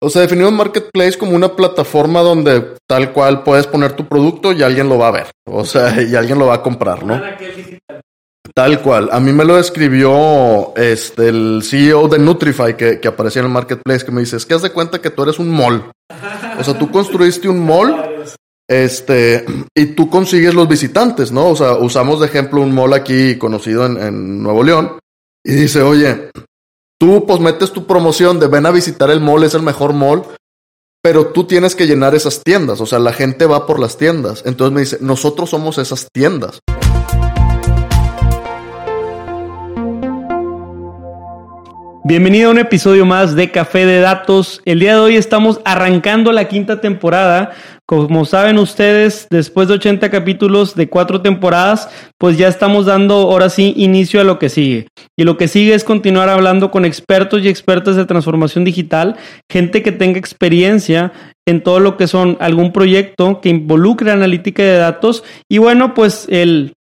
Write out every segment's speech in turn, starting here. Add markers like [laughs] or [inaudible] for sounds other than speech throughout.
O sea, definimos Marketplace como una plataforma donde tal cual puedes poner tu producto y alguien lo va a ver. O sea, y alguien lo va a comprar, ¿no? Tal cual. A mí me lo describió este, el CEO de Nutrify que, que aparecía en el Marketplace que me dice, es que haz de cuenta que tú eres un mall. O sea, tú [laughs] construiste un mall este, y tú consigues los visitantes, ¿no? O sea, usamos de ejemplo un mall aquí conocido en, en Nuevo León y dice, oye, tú pues metes tu promoción de ven a visitar el mall, es el mejor mall, pero tú tienes que llenar esas tiendas, o sea, la gente va por las tiendas. Entonces me dice, nosotros somos esas tiendas. Bienvenido a un episodio más de Café de Datos. El día de hoy estamos arrancando la quinta temporada. Como saben ustedes, después de 80 capítulos de cuatro temporadas, pues ya estamos dando ahora sí inicio a lo que sigue. Y lo que sigue es continuar hablando con expertos y expertas de transformación digital, gente que tenga experiencia en todo lo que son algún proyecto que involucre analítica de datos. Y bueno, pues el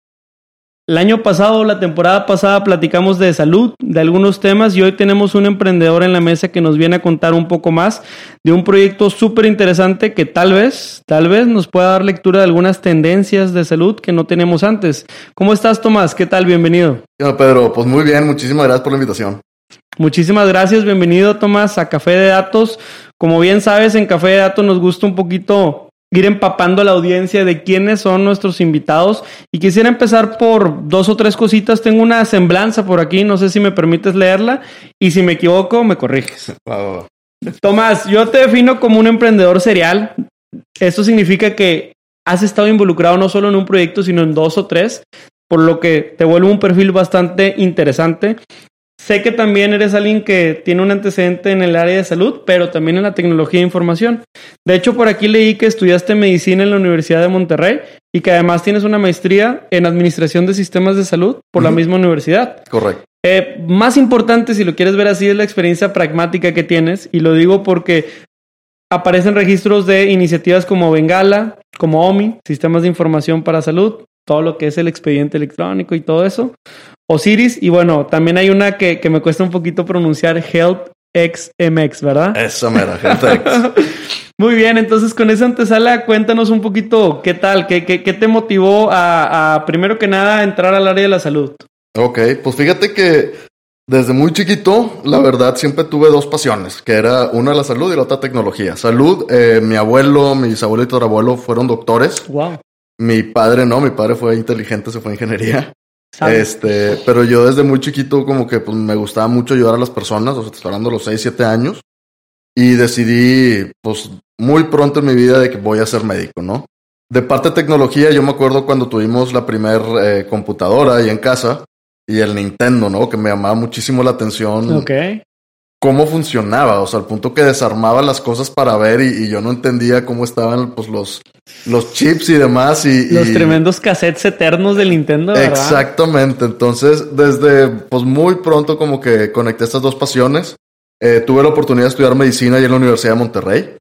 el año pasado, la temporada pasada, platicamos de salud, de algunos temas y hoy tenemos un emprendedor en la mesa que nos viene a contar un poco más de un proyecto súper interesante que tal vez, tal vez nos pueda dar lectura de algunas tendencias de salud que no tenemos antes. ¿Cómo estás, Tomás? ¿Qué tal? Bienvenido. Pedro, pues muy bien, muchísimas gracias por la invitación. Muchísimas gracias, bienvenido, Tomás, a Café de Datos. Como bien sabes, en Café de Datos nos gusta un poquito ir empapando a la audiencia de quiénes son nuestros invitados. Y quisiera empezar por dos o tres cositas. Tengo una semblanza por aquí, no sé si me permites leerla. Y si me equivoco, me corriges. Tomás, yo te defino como un emprendedor serial. Esto significa que has estado involucrado no solo en un proyecto, sino en dos o tres, por lo que te vuelve un perfil bastante interesante. Sé que también eres alguien que tiene un antecedente en el área de salud, pero también en la tecnología de información. De hecho, por aquí leí que estudiaste medicina en la Universidad de Monterrey y que además tienes una maestría en administración de sistemas de salud por la misma universidad. Correcto. Eh, más importante, si lo quieres ver así, es la experiencia pragmática que tienes. Y lo digo porque aparecen registros de iniciativas como Bengala, como OMI, Sistemas de Información para Salud, todo lo que es el expediente electrónico y todo eso. Osiris, y bueno, también hay una que, me cuesta un poquito pronunciar, Help XMX, ¿verdad? Eso mera, HealthX. [laughs] Muy bien, entonces con esa antesala, cuéntanos un poquito qué tal, qué, qué, te motivó a, a, primero que nada, entrar al área de la salud. Ok, pues fíjate que desde muy chiquito, la verdad, siempre tuve dos pasiones, que era una la salud y la otra tecnología. Salud, eh, mi abuelo, mis abuelitos de abuelo fueron doctores. Wow. Mi padre no, mi padre fue inteligente, se fue a ingeniería. Este, pero yo desde muy chiquito como que pues me gustaba mucho ayudar a las personas, o sea, estoy hablando de los 6, 7 años. Y decidí, pues, muy pronto en mi vida de que voy a ser médico, ¿no? De parte de tecnología, yo me acuerdo cuando tuvimos la primer eh, computadora ahí en casa y el Nintendo, ¿no? Que me llamaba muchísimo la atención. Ok cómo funcionaba, o sea, al punto que desarmaba las cosas para ver y, yo no entendía cómo estaban pues los, los chips y demás y... Los tremendos cassettes eternos del Nintendo, ¿verdad? Exactamente, entonces desde pues muy pronto como que conecté estas dos pasiones. Eh, tuve la oportunidad de estudiar medicina ahí en la Universidad de Monterrey.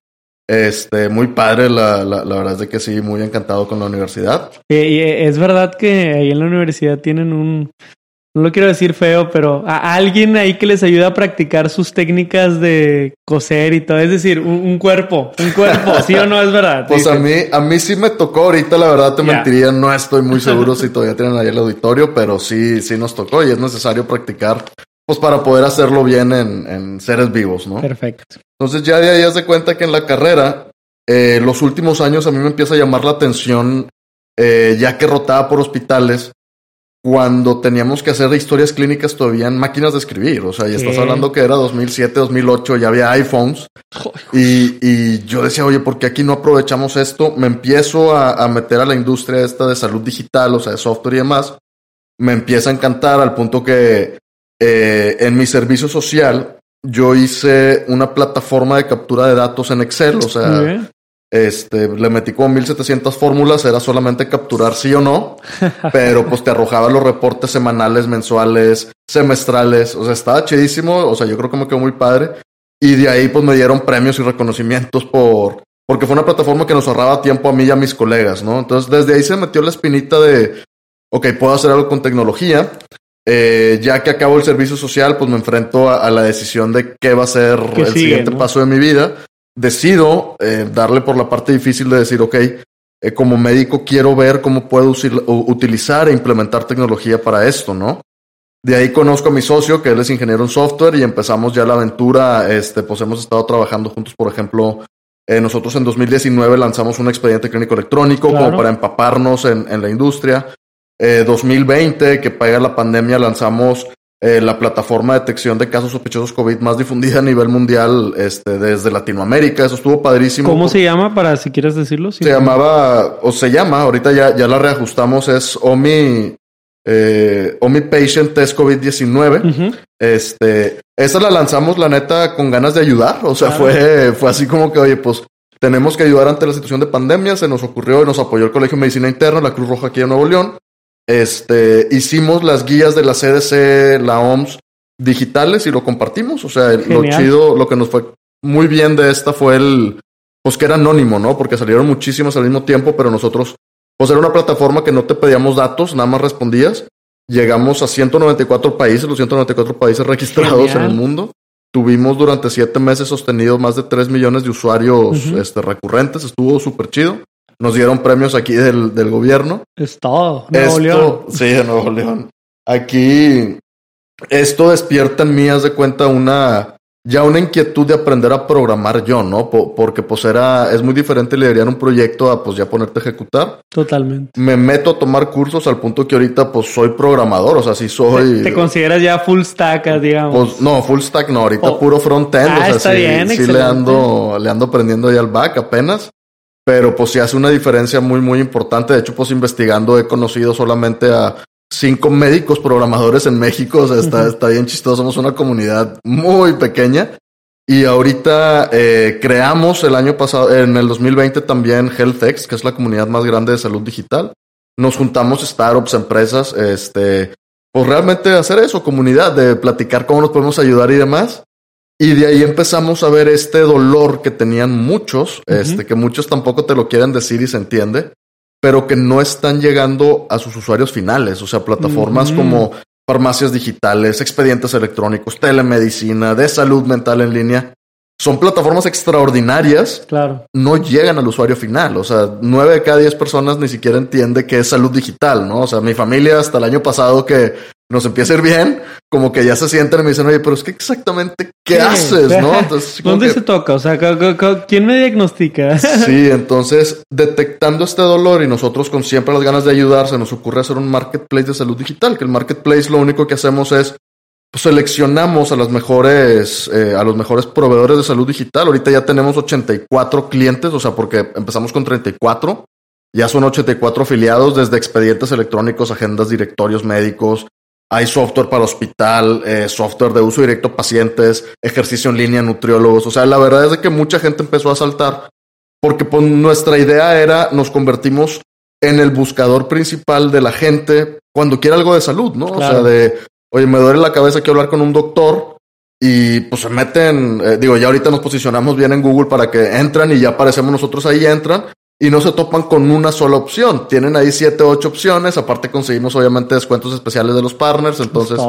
Este, muy padre, la, la, la, verdad es de que sí, muy encantado con la universidad. Y, y es verdad que ahí en la universidad tienen un, no lo quiero decir feo, pero a alguien ahí que les ayuda a practicar sus técnicas de coser y todo. Es decir, un, cuerpo, un cuerpo, ¿sí o no es verdad? Pues a mí, a mí sí me tocó ahorita, la verdad te mentiría, no estoy muy [laughs] seguro si todavía tienen ahí el auditorio, pero sí, sí nos tocó y es necesario practicar, pues para poder hacerlo bien en, seres vivos, ¿no? Perfecto. Entonces ya de ahí haz de cuenta que en la carrera, eh, los últimos años a mí me empieza a llamar la atención, eh, ya que rotaba por hospitales, cuando teníamos que hacer historias clínicas todavía en máquinas de escribir. O sea, y estás hablando que era 2007, 2008, ya había iPhones. Y, y, yo decía, oye, ¿por qué aquí no aprovechamos esto? Me empiezo a, meter a la industria esta de salud digital, o sea, de software y demás. Me empieza a encantar al punto que eh, en mi servicio social yo hice una plataforma de captura de datos en Excel. O sea, este, le metí como 1700 fórmulas, era solamente capturar sí o no, [laughs] pero pues te arrojaba los reportes semanales, mensuales, semestrales, o sea, estaba chidísimo, o sea, yo creo que me quedó muy padre. Y de ahí pues me dieron premios y reconocimientos por, porque fue una plataforma que nos ahorraba tiempo a mí y a mis colegas, ¿no? Entonces desde ahí se metió la espinita de, ok, puedo hacer algo con tecnología. Eh, ya que acabo el servicio social, pues me enfrento a, la decisión de qué va a ser el siguiente paso de mi vida. Decido eh, darle por la parte difícil de decir, ok, eh, como médico quiero ver cómo puedo utilizar e implementar tecnología para esto, ¿no? De ahí conozco a mi socio, que él es ingeniero en software, y empezamos ya la aventura. Este, pues hemos estado trabajando juntos, por ejemplo, eh, nosotros en 2019 lanzamos un expediente clínico electrónico como para empaparnos en, en la industria. 2020, eh, que pega la pandemia, lanzamos eh, la plataforma de detección de casos sospechosos COVID más difundida a nivel mundial este, desde Latinoamérica. Eso estuvo padrísimo. ¿Cómo se llama, para si quieres decirlo? se llamaba, o se llama, ahorita ya, ya la reajustamos, es OMI, eh, OMI Patient Test COVID-19. Este, esa la lanzamos, la neta, con ganas de ayudar. O sea, fue, fue así como que, oye, pues tenemos que ayudar ante la situación de pandemia. Se nos ocurrió y nos apoyó el Colegio de Medicina Interna, la Cruz Roja aquí en Nuevo León. Este, hicimos las guías de la CDC, la OMS digitales y lo compartimos. O sea, lo chido, lo que nos fue muy bien de esta fue el, pues que era anónimo, ¿no? Porque salieron muchísimas al mismo tiempo, pero nosotros, pues era una plataforma que no te pedíamos datos, nada más respondías. Llegamos a 194 países, los 194 países registrados en el mundo. Tuvimos durante siete meses sostenido más de 3 millones de usuarios este, recurrentes. Estuvo súper chido. Nos dieron premios aquí del, del gobierno. Estado, Nuevo León. Sí, de Nuevo León. Aquí, esto despierta en mí, haz de cuenta, una, ya una inquietud de aprender a programar yo, ¿no? porque pues era, es muy diferente liderar un proyecto a pues ya ponerte a ejecutar. Totalmente. Me meto a tomar cursos al punto que ahorita pues soy programador, o sea, sí soy... ¿Te, consideras ya full stack, digamos? Pues no, full stack no, ahorita oh. puro front-end, ah, o sea, sí, bien, sí le ando, le ando aprendiendo ya al back apenas pero pues sí hace una diferencia muy, muy importante. De hecho, pues investigando he conocido solamente a cinco médicos programadores en México. O sea, está, está bien chistoso. Somos una comunidad muy pequeña. Y ahorita eh, creamos el año pasado, en el 2020 también HealthX, que es la comunidad más grande de salud digital. Nos juntamos startups, empresas, este, pues realmente hacer eso, comunidad, de platicar cómo nos podemos ayudar y demás. Y de ahí empezamos a ver este dolor que tenían muchos, este, que muchos tampoco te lo quieren decir y se entiende, pero que no están llegando a sus usuarios finales. O sea, plataformas como farmacias digitales, expedientes electrónicos, telemedicina, de salud mental en línea. Son plataformas extraordinarias. Claro. No llegan al usuario final. O sea, nueve de cada diez personas ni siquiera entiende qué es salud digital, ¿no? O sea, mi familia hasta el año pasado que nos empieza a ir bien, como que ya se sienten y me dicen, oye, pero es que exactamente, ¿qué, haces? ¿no? [laughs] ¿Dónde se toca? O sea, ¿quién me diagnostica? [laughs] sí, entonces, detectando este dolor y nosotros con siempre las ganas de ayudar, se nos ocurre hacer un marketplace de salud digital, que el marketplace lo único que hacemos es pues, seleccionamos a las mejores, eh, a los mejores proveedores de salud digital. Ahorita ya tenemos 84 clientes, o sea, porque empezamos con 34. Ya son 84 afiliados desde expedientes electrónicos, agendas, directorios médicos, hay software para hospital, eh, software de uso directo a pacientes, ejercicio en línea, nutriólogos. O sea, la verdad es de que mucha gente empezó a saltar porque pues, nuestra idea era nos convertimos en el buscador principal de la gente cuando quiere algo de salud, ¿no? O sea, de, oye, me duele la cabeza, quiero hablar con un doctor. Y pues se meten, eh, digo, ya ahorita nos posicionamos bien en Google para que entran y ya aparecemos nosotros ahí, entran y no se topan con una sola opción. Tienen ahí siete, ocho opciones. Aparte conseguimos obviamente descuentos especiales de los partners. Entonces,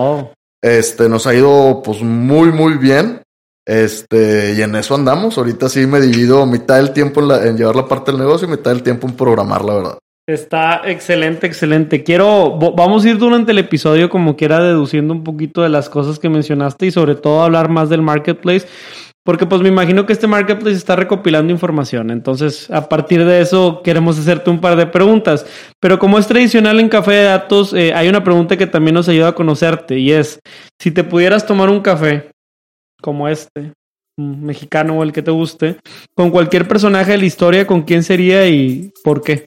este, nos ha ido pues muy, muy bien. Este, y en eso andamos. Ahorita sí me divido mitad del tiempo en, en llevar la parte del negocio y mitad del tiempo en programar, la verdad. Está excelente, excelente. Quiero, vamos a ir durante el episodio como quiera deduciendo un poquito de las cosas que mencionaste y sobre todo hablar más del marketplace. Porque pues me imagino que este marketplace está recopilando información. Entonces, a partir de eso, queremos hacerte un par de preguntas. Pero como es tradicional en Café de Datos, eh, hay una pregunta que también nos ayuda a conocerte. Y es, si te pudieras tomar un café como este, un mexicano o el que te guste, con cualquier personaje de la historia, ¿con quién sería y por qué?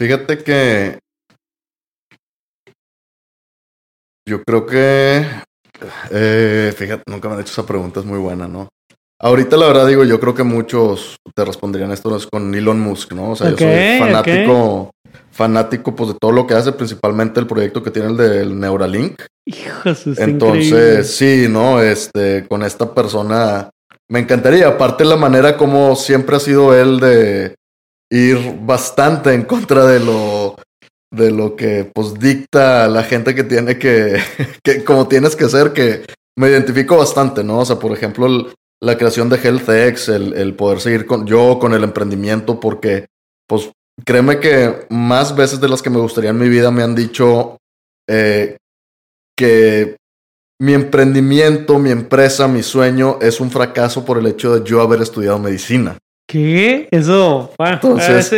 Fíjate que yo creo que, eh, fíjate, nunca me han hecho esa pregunta, es muy buena, ¿no? Ahorita la verdad digo, yo creo que muchos te responderían esto con Elon Musk, ¿no? O sea, yo soy fanático, fanático pues de todo lo que hace, principalmente el proyecto que tiene el del Neuralink. Entonces, sí, ¿no? Este, con esta persona me encantaría, aparte la manera como siempre ha sido él de ir bastante en contra de lo de lo que pues dicta la gente que tiene que, [laughs] que como tienes que ser, que me identifico bastante, ¿no? O sea, por ejemplo, la creación de HealthX, el, el poder seguir con yo con el emprendimiento, porque pues créeme que más veces de las que me gustaría en mi vida me han dicho eh, que mi emprendimiento, mi empresa, mi sueño es un fracaso por el hecho de yo haber estudiado medicina. ¿Qué? Eso, Entonces,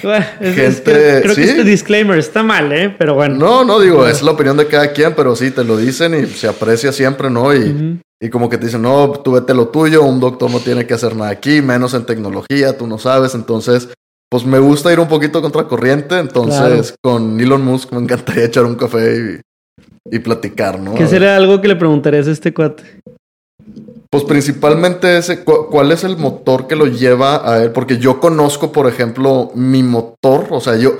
creo, que este disclaimer está mal, ¿eh? Pero bueno. No, no, digo, es la opinión de cada quien, pero sí, te lo dicen y se aprecia siempre, ¿no? Y, y como que te dicen, no, tú vete lo tuyo, un doctor no tiene que hacer nada aquí, menos en tecnología, tú no sabes. Entonces, pues me gusta ir un poquito contracorriente. Entonces, con Elon Musk me [laughs] encantaría echar un café y, y platicar, ¿no? ¿Qué sería algo que le preguntarías a este cuate? Pues principalmente ese, ¿cuál es el motor que lo lleva a él? Porque yo conozco, por ejemplo, mi motor, o sea, yo,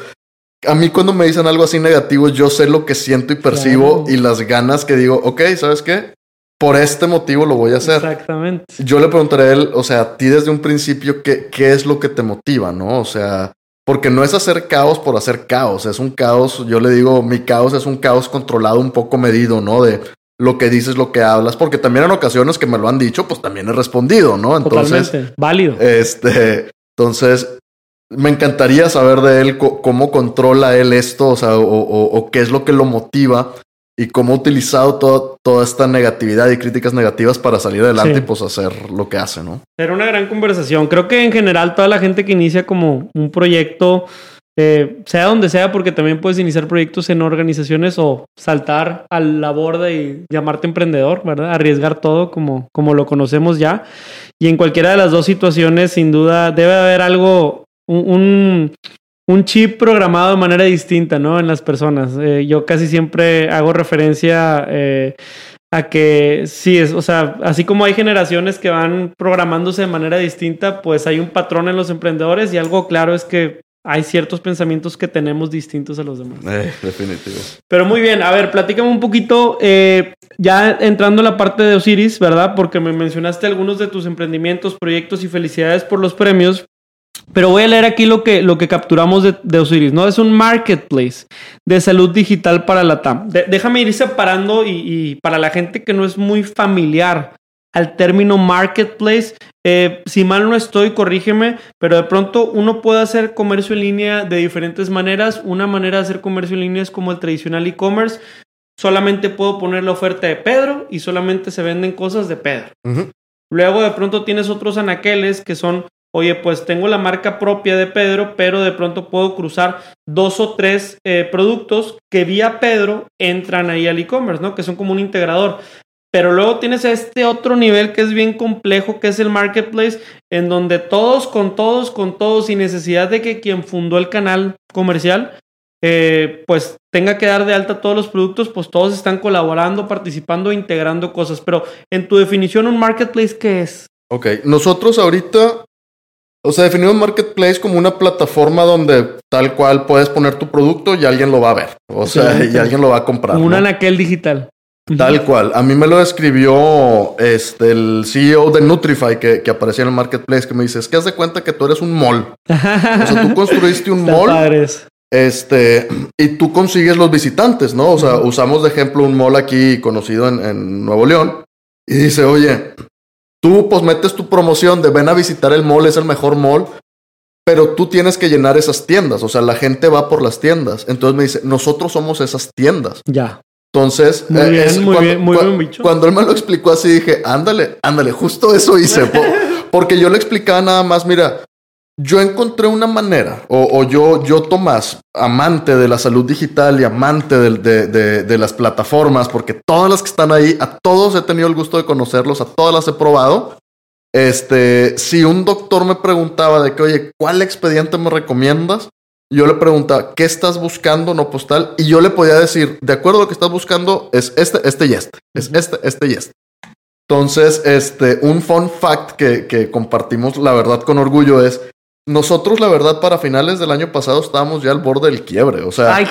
a mí cuando me dicen algo así negativo, yo sé lo que siento y percibo y las ganas que digo, ok, ¿sabes qué? Por este motivo lo voy a hacer. Exactamente. Yo le preguntaré a él, o sea, a ti desde un principio, ¿qué, qué es lo que te motiva, no? O sea, porque no es hacer caos por hacer caos, es un caos, yo le digo, mi caos es un caos controlado, un poco medido, ¿no? De, lo que dices, lo que hablas, porque también en ocasiones que me lo han dicho, pues también he respondido, ¿no? Entonces, válido. Este, entonces, me encantaría saber de él cómo controla él esto, o sea, o, qué es lo que lo motiva y cómo ha utilizado toda esta negatividad y críticas negativas para salir adelante y pues hacer lo que hace, ¿no? Era una gran conversación. Creo que en general toda la gente que inicia como un proyecto eh, sea donde sea, porque también puedes iniciar proyectos en organizaciones o saltar a la borda y llamarte emprendedor, ¿verdad? Arriesgar todo como, como lo conocemos ya. Y en cualquiera de las dos situaciones, sin duda, debe haber algo, un, un chip programado de manera distinta, ¿no? En las personas. Eh, yo casi siempre hago referencia eh, a que sí, es, o sea, así como hay generaciones que van programándose de manera distinta, pues hay un patrón en los emprendedores y algo claro es que hay ciertos pensamientos que tenemos distintos a los demás. Eh, definitivo. Pero muy bien, a ver, platícame un poquito, eh, ya entrando en la parte de Osiris, ¿verdad? Porque me mencionaste algunos de tus emprendimientos, proyectos y felicidades por los premios. Pero voy a leer aquí lo que, lo que capturamos de, Osiris, ¿no? Es un marketplace de salud digital para la TAM. déjame ir separando y, y, para la gente que no es muy familiar al término marketplace. Eh, si mal no estoy, corrígeme, pero de pronto uno puede hacer comercio en línea de diferentes maneras. Una manera de hacer comercio en línea es como el tradicional e-commerce. Solamente puedo poner la oferta de Pedro y solamente se venden cosas de Pedro. Luego de pronto tienes otros anaqueles que son, oye, pues tengo la marca propia de Pedro, pero de pronto puedo cruzar dos o tres eh, productos que vía Pedro entran ahí al e-commerce, ¿no? Que son como un integrador. Pero luego tienes este otro nivel que es bien complejo, que es el marketplace, en donde todos con todos, con todos, sin necesidad de que quien fundó el canal comercial, eh, pues tenga que dar de alta todos los productos, pues todos están colaborando, participando, integrando cosas. Pero en tu definición, un marketplace, ¿qué es? Ok, nosotros ahorita, o sea, definimos marketplace como una plataforma donde tal cual puedes poner tu producto y alguien lo va a ver, o sea, y alguien lo va a comprar. Un anaquel digital. Tal cual. A mí me lo escribió este, el CEO de Nutrify que, que aparecía en el marketplace, que me dice, es que haz de cuenta que tú eres un mall. o sea, tú [laughs] construiste un mall. Este, y tú consigues los visitantes, ¿no? O sea, usamos de ejemplo un mall aquí conocido en, en Nuevo León. Y dice, oye, Tú pues metes tu promoción de ven a visitar el mall, es el mejor mall, pero tú tienes que llenar esas tiendas, o sea, la gente va por las tiendas. Entonces me dice, nosotros somos esas tiendas. Ya. Entonces, Muy eh, bien, es muy cuando, bien, muy cua- bien dicho. cuando él me lo explicó así, dije, ándale, ándale, justo eso hice. po- [laughs] porque yo le explicaba nada más, mira, yo encontré una manera, o, o yo, yo, Tomás, amante de la salud digital y amante de- de las plataformas, porque todas las que están ahí, a todos he tenido el gusto de conocerlos, a todas las he probado. Este, si un doctor me preguntaba de que, oye, ¿cuál expediente me recomiendas? Yo le preguntaba, ¿qué estás buscando, no postal? Y yo le podía decir, de acuerdo a lo que estás buscando, es este, este y este. Es este, este y este. Entonces, este, un fun fact que, que compartimos, la verdad, con orgullo es, nosotros, la verdad, para finales del año pasado estábamos ya al borde del quiebre. O sea, Ay,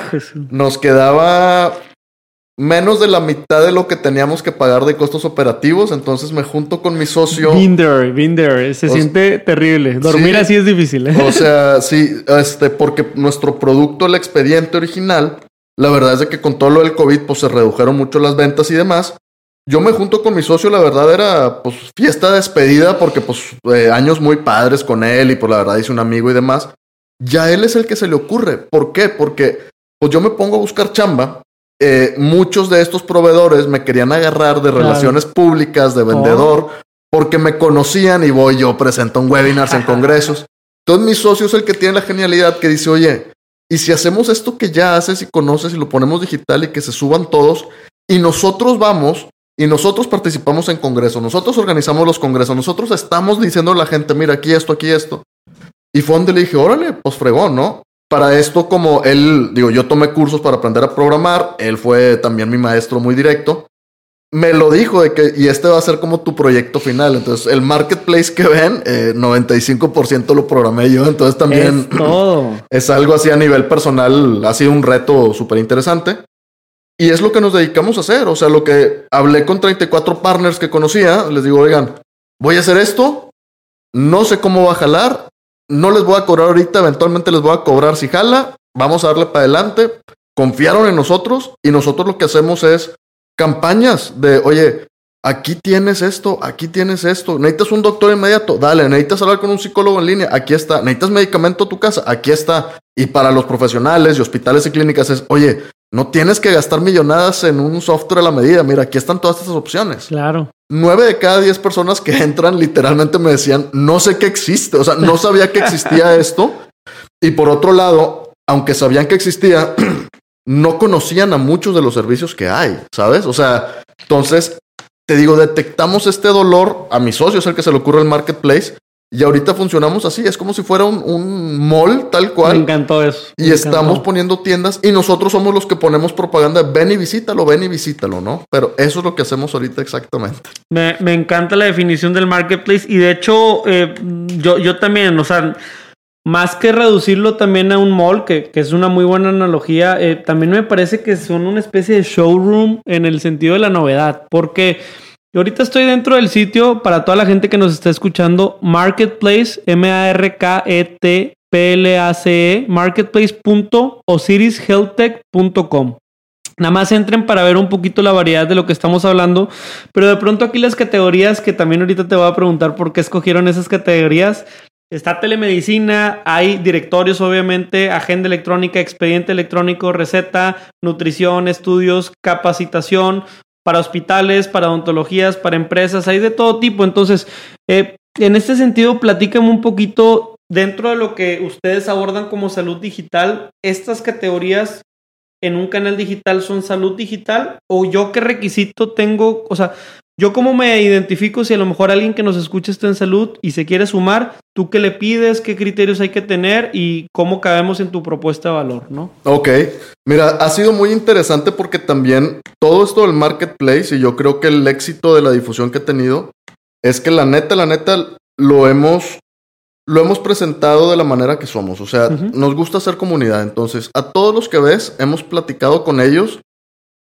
nos quedaba menos de la mitad de lo que teníamos que pagar de costos operativos. Entonces me junto con mi socio. Been there. Se O- siente terrible. Dormir Sí. así es difícil. ¿eh? O sea, sí, este, porque nuestro producto, el expediente original, la verdad es de que con todo lo del COVID, pues se redujeron mucho las ventas y demás. Yo me junto con mi socio, la verdad era pues fiesta de despedida porque pues eh, años muy padres con él y pues la verdad hice un amigo y demás. Ya él es el que se le ocurre. ¿Por qué? Porque pues yo me pongo a buscar chamba. Eh, muchos de estos proveedores me querían agarrar de Claro. relaciones públicas, de vendedor, porque me conocían y voy yo presento en webinars, en congresos. Entonces mi socio es el que tiene la genialidad que dice, oye, ¿y si hacemos esto que ya haces y conoces y lo ponemos digital y que se suban todos y nosotros vamos y nosotros participamos en congresos, nosotros organizamos los congresos, nosotros estamos diciendo a la gente, mira, aquí esto, aquí esto. Y fue donde le dije, órale, pues fregón, ¿no? Para esto, como él, digo, yo tomé cursos para aprender a programar, él fue también mi maestro muy directo. Me lo dijo de que, y este va a ser como tu proyecto final. Entonces, el marketplace que ven, eh, 95% lo programé yo. Entonces, también Es [clears throat] todo. es algo así a nivel personal, ha sido un reto súper interesante. Y es lo que nos dedicamos a hacer. O sea, lo que hablé con 34 partners que conocía, les digo, oigan, voy a hacer esto, no sé cómo va a jalar, no les voy a cobrar ahorita, eventualmente les voy a cobrar si jala, vamos a darle para adelante. Confiaron en nosotros y nosotros lo que hacemos es campañas de, oye, aquí tienes esto, aquí tienes esto, necesitas un doctor inmediato, dale, necesitas hablar con un psicólogo en línea, aquí está, necesitas medicamento a tu casa, aquí está. Y para los profesionales y hospitales y clínicas es, oye, no tienes que gastar millonadas en un software a la medida, mira, aquí están todas estas opciones. Claro. Nueve de cada diez personas que entran literalmente me decían, no sé qué existe, o sea, no sabía que existía [laughs] esto. Y por otro lado, aunque sabían que existía, [clears throat] no conocían a muchos de los servicios que hay, ¿sabes? O sea, entonces, te digo, detectamos este dolor, a mi socio es el que se le ocurre el marketplace, y ahorita funcionamos así, es como si fuera un, un mall tal Me cual. encantó eso. Y me estamos encantó. poniendo tiendas y nosotros somos los que ponemos propaganda. Ven y visítalo, ven y visítalo, ¿no? Pero eso es lo que hacemos ahorita exactamente. Me, me encanta la definición del marketplace y de hecho eh, yo, yo también, o sea, más que reducirlo también a un mall, que, que es una muy buena analogía, eh, también me parece que son una especie de showroom en el sentido de la novedad, porque yo ahorita estoy dentro del sitio para toda la gente que nos está escuchando, Marketplace, M-A-R-K-E-T-P-L-A-C-E, marketplace.osirishealthtech.com. Nada más entren para ver un poquito la variedad de lo que estamos hablando. Pero de pronto aquí las categorías que también ahorita te voy a preguntar por qué escogieron esas categorías. Está telemedicina, hay directorios obviamente, agenda electrónica, expediente electrónico, receta, nutrición, estudios, capacitación para hospitales, para odontologías, para empresas, hay de todo tipo. Entonces, eh, en este sentido, platícame un poquito dentro de lo que ustedes abordan como salud digital, estas categorías en un canal digital son salud digital o yo qué requisito tengo, o sea, yo cómo me identifico si a lo mejor alguien que nos escucha está en salud y se quiere sumar, tú qué le pides, qué criterios hay que tener y cómo cabemos en tu propuesta de valor, ¿no? Ok, mira, ha sido muy interesante porque también todo esto del marketplace y yo creo que el éxito de la difusión que he tenido es que la neta, la neta, lo hemos, lo hemos presentado de la manera que somos. O sea, nos gusta hacer comunidad. Entonces, a todos los que ves, hemos platicado con ellos,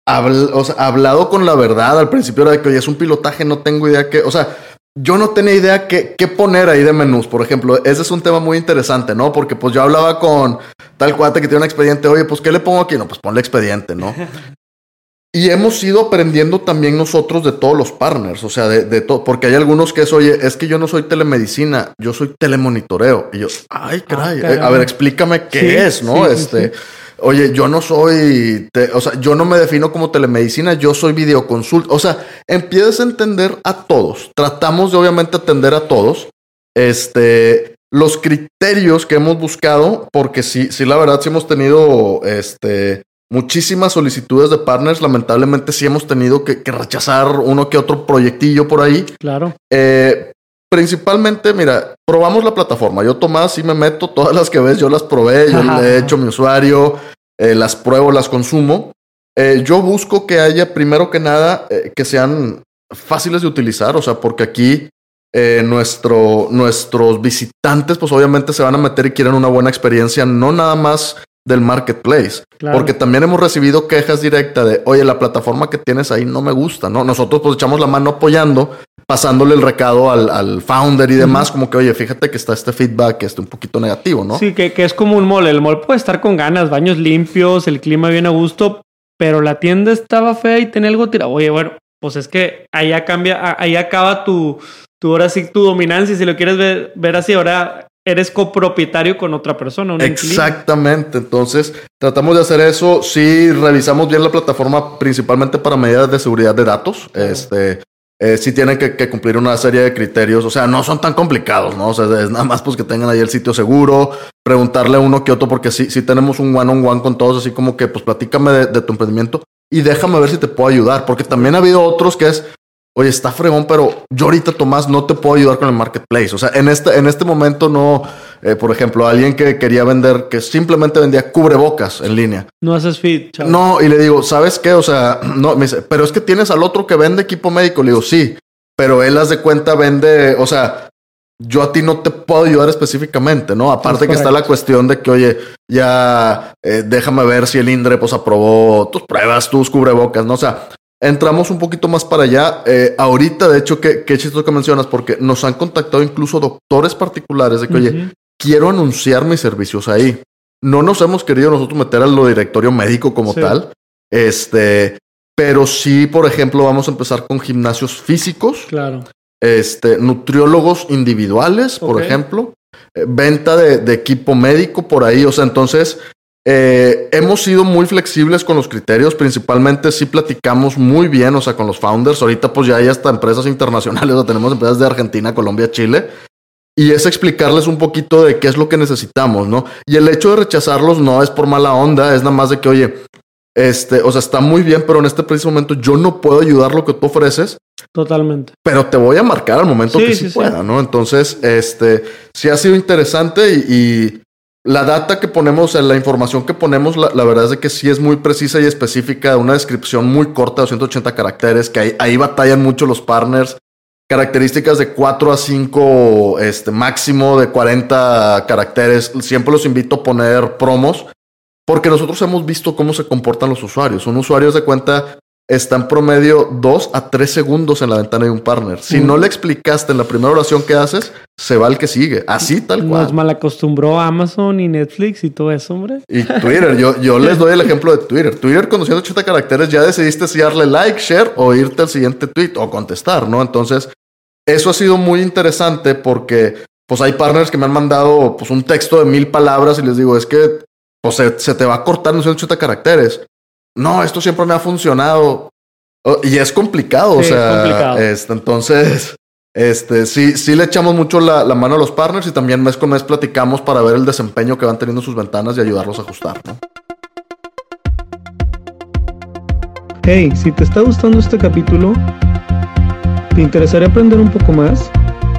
habl- o sea, hablado con la verdad. Al principio era de que, oye, es un pilotaje, no tengo idea qué, o sea, yo no tenía idea qué, qué poner ahí de menús, por ejemplo. Ese es un tema muy interesante, ¿no? Porque pues yo hablaba con tal cuate que tiene un expediente, oye, pues ¿qué le pongo aquí? No, pues ponle expediente, ¿no? [laughs] y hemos ido aprendiendo también nosotros de todos los partners, o sea, de, de todo, porque hay algunos que es, oye, es que yo no soy telemedicina, yo soy telemonitoreo. Y yo, ay, caray, caray. a ver, explícame qué Sí, es, ¿no? sí, sí, este, oye, yo no soy, te- o sea, yo no me defino como telemedicina, yo soy videoconsulta. O sea, empiezas a entender a todos. Tratamos de obviamente atender a todos. Este, los criterios que hemos buscado, porque sí, sí, la verdad, sí hemos tenido, este, muchísimas solicitudes de partners. Lamentablemente, sí hemos tenido que, que rechazar uno que otro proyectillo por ahí. Claro. Eh, principalmente, mira, probamos la plataforma. Yo, Tomás, sí me meto. Todas las que ves, yo las probé. Yo Ajá. le he hecho mi usuario. eh, las pruebo, las consumo. Eh, yo busco que haya, primero que nada, eh, que sean fáciles de utilizar. O sea, porque aquí eh, nuestro, nuestros visitantes, pues obviamente se van a meter y quieren una buena experiencia, no nada más del marketplace. Claro. Porque también hemos recibido quejas directas de, oye, la plataforma que tienes ahí no me gusta, ¿no? Nosotros pues echamos la mano apoyando, pasándole el recado al, al founder y demás, como que, oye, fíjate que está este feedback, este un poquito negativo, ¿no? Sí, que, que es como un mall. El mall puede estar con ganas, baños limpios, el clima bien a gusto, pero la tienda estaba fea y tenía algo tirado. Oye, bueno, pues es que allá cambia, ahí acaba tu, tu ahora sí, tu dominancia. Si lo quieres ver, ver así, ahora eres copropietario con otra persona, un. Exactamente, entonces tratamos de hacer eso, sí revisamos bien la plataforma principalmente para medidas de seguridad de datos, este, eh, sí tienen que, que cumplir una serie de criterios, o sea, no son tan complicados, ¿no? O sea, es nada más pues que tengan ahí el sitio seguro, preguntarle a uno que otro, porque sí, sí tenemos un one on one con todos, así como que pues platícame de, de tu emprendimiento y déjame ver si te puedo ayudar, porque también ha habido otros que es, oye, está fregón, pero yo ahorita, Tomás, no te puedo ayudar con el marketplace. O sea, en este, en este momento no, eh, por ejemplo, alguien que quería vender, que simplemente vendía cubrebocas en línea. No haces feed, chavo. No, y le digo, ¿sabes qué? O sea, [clears throat] no, me dice, pero es que tienes al otro que vende equipo médico. Le digo, sí, pero él, haz de cuenta, vende, o sea, yo a ti no te puedo ayudar específicamente, ¿no? Aparte Es que está la cuestión de que, oye, ya eh, déjame ver si el INDRE pues aprobó tus pruebas, tus cubrebocas, ¿no? O sea, entramos un poquito más para allá. Eh, ahorita, de hecho, qué, qué chistoso que mencionas, porque nos han contactado incluso doctores particulares de que, oye, quiero anunciar mis servicios ahí. No nos hemos querido nosotros meter al lo directorio médico como Sí. tal. Este, pero sí, por ejemplo, vamos a empezar con gimnasios físicos, Claro. este, nutriólogos individuales, por ejemplo, eh, venta de, de equipo médico por ahí. O sea, entonces eh, hemos sido muy flexibles con los criterios. Principalmente sí platicamos muy bien, o sea, con los founders. Ahorita pues ya hay hasta empresas internacionales, o tenemos empresas de Argentina, Colombia, Chile. Y es explicarles un poquito de qué es lo que necesitamos, ¿no? Y el hecho de rechazarlos no es por mala onda, es nada más de que, oye, este, o sea, está muy bien, pero en este preciso momento yo no puedo ayudar lo que tú ofreces, Totalmente. pero te voy a marcar al momento Sí, que sí, sí, sí. pueda, ¿no? Entonces, este, sí ha sido interesante y, y la data que ponemos, sea, la información que ponemos, la, verdad es que sí es muy precisa y específica, una descripción muy corta de 180 caracteres, que ahí, batallan mucho los partners. Características de 4 a 5, este, máximo de 40 caracteres. Siempre los invito a poner promos, porque nosotros hemos visto cómo se comportan los usuarios. Un usuario de cuenta está en promedio 2 a 3 segundos en la ventana de un partner. Si Mm. no le explicaste en la primera oración que haces, se va al que sigue. Así tal Nos cual. malacostumbró Amazon y Netflix y todo eso, hombre. Y Twitter, yo, yo [laughs] les doy el ejemplo de Twitter. Twitter con 180 caracteres ya decidiste si darle like, share o irte al siguiente tweet o contestar, ¿no? Entonces, eso ha sido muy interesante porque pues hay partners que me han mandado pues un texto de mil palabras y les digo, es que pues se, se te va a cortar en 180 caracteres. No, esto siempre me ha funcionado. Oh, Y es complicado, o es sea, complicado. este, entonces, este, sí, sí le echamos mucho la, la mano a los partners y también mes con mes platicamos para ver el desempeño que van teniendo sus ventanas y ayudarlos a ajustar, ¿no? Hey, si te está gustando este capítulo, ¿te interesaría aprender un poco más?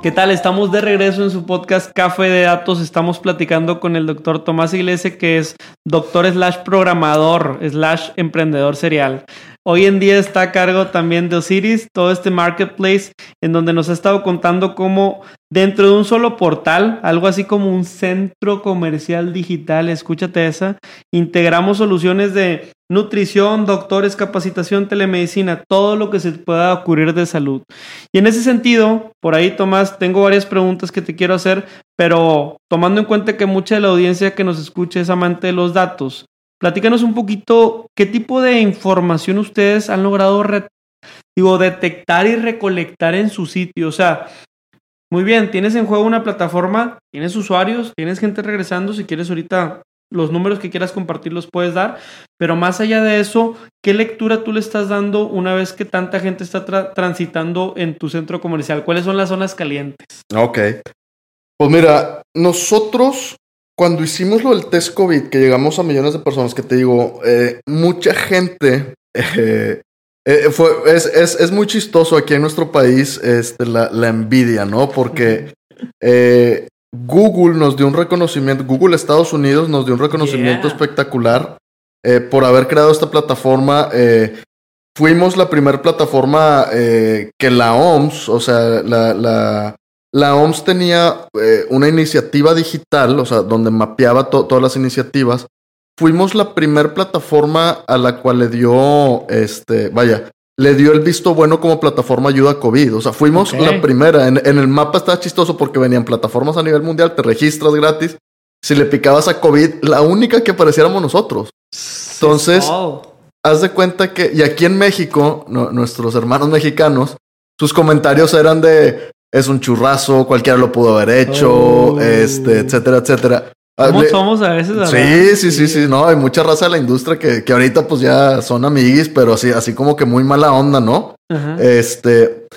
¿Qué tal? Estamos de regreso en su podcast Café de Datos. Estamos platicando con el doctor Tomás Iglesias, que es doctor slash programador slash emprendedor serial. Hoy en día está a cargo también de Osiris, todo este marketplace, en donde nos ha estado contando cómo dentro de un solo portal, algo así como un centro comercial digital, escúchate esa, integramos soluciones de nutrición, doctores, capacitación, telemedicina, todo lo que se pueda ocurrir de salud. Y en ese sentido, por ahí Tomás, tengo varias preguntas que te quiero hacer, pero tomando en cuenta que mucha de la audiencia que nos escucha es amante de los datos, Platícanos un poquito qué tipo de información ustedes han logrado digo, detectar y recolectar en su sitio. O sea, muy bien, tienes en juego una plataforma, tienes usuarios, tienes gente regresando. Si quieres ahorita los números que quieras compartir los puedes dar, pero más allá de eso, ¿qué lectura tú le estás dando una vez que tanta gente está transitando en tu centro comercial? ¿Cuáles son las zonas calientes? Ok. Pues mira, nosotros cuando hicimos lo del test COVID, que llegamos a millones de personas, que te digo, eh, mucha gente, [laughs] eh, eh, fue, es, es, es, muy chistoso aquí en nuestro país este, la, la envidia, ¿no? Porque [laughs] Google nos dio un reconocimiento, Google Estados Unidos nos dio un reconocimiento espectacular por haber creado esta plataforma. fuimos la primera plataforma que la OMS, o sea, la, la la OMS tenía eh, una iniciativa digital, o sea, donde mapeaba todas las iniciativas. Fuimos la primer plataforma a la cual le dio, este, vaya, le dio el visto bueno como plataforma ayuda a COVID. O sea, fuimos la primera. En, el mapa estaba chistoso porque venían plataformas a nivel mundial, te registras gratis. Si le picabas a COVID, la única que apareciéramos nosotros. Entonces, haz de cuenta que, y aquí en México, nuestros hermanos mexicanos, sus comentarios eran de, es un churrazo, cualquiera lo pudo haber hecho, oh. este, etcétera, etcétera. Ah, ¿Cómo somos a veces? Sí, sí, sí, sí, no, hay mucha raza de la industria que, que ahorita pues ya son amiguis, pero así, así como que muy mala onda, ¿no? Este,